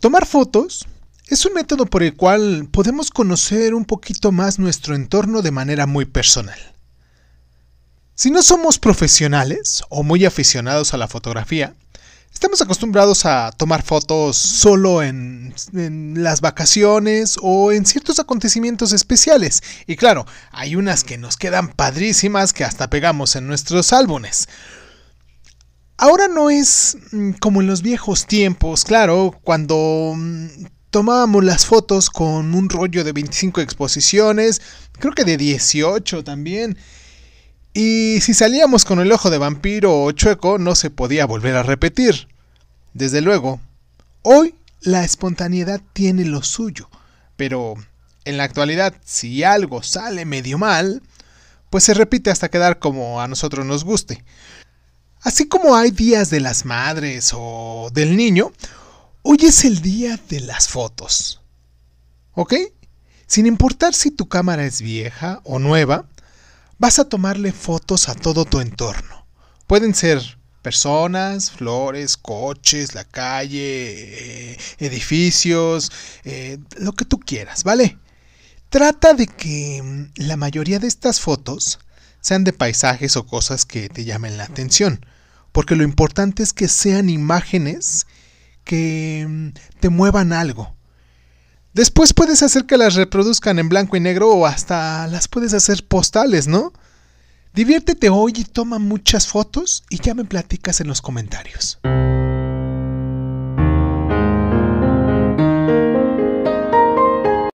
Tomar fotos es un método por el cual podemos conocer un poquito más nuestro entorno de manera muy personal. Si no somos profesionales o muy aficionados a la fotografía, estamos acostumbrados a tomar fotos solo en, las vacaciones o en ciertos acontecimientos especiales. Y claro, hay unas que nos quedan padrísimas que hasta pegamos en nuestros álbumes. Ahora no es mm, como en los viejos tiempos, claro, cuando mm, tomábamos las fotos con un rollo de 25 exposiciones, creo que de 18 también. Y si salíamos con el ojo de vampiro o chueco, no se podía volver a repetir. Desde luego, hoy la espontaneidad tiene lo suyo, pero en la actualidad, si algo sale medio mal, pues se repite hasta quedar como a nosotros nos guste. Así como hay días de las madres o del niño, hoy es el día de las fotos. ¿Ok? Sin importar si tu cámara es vieja o nueva, vas a tomarle fotos a todo tu entorno. Pueden ser personas, flores, coches, la calle, eh, edificios, eh, lo que tú quieras, ¿vale? Trata de que mm, la mayoría de estas fotos sean de paisajes o cosas que te llamen la atención, porque lo importante es que sean imágenes que mm, te muevan algo. Después puedes hacer que las reproduzcan en blanco y negro o hasta las puedes hacer postales, ¿no? Diviértete hoy y toma muchas fotos y ya me platicas en los comentarios.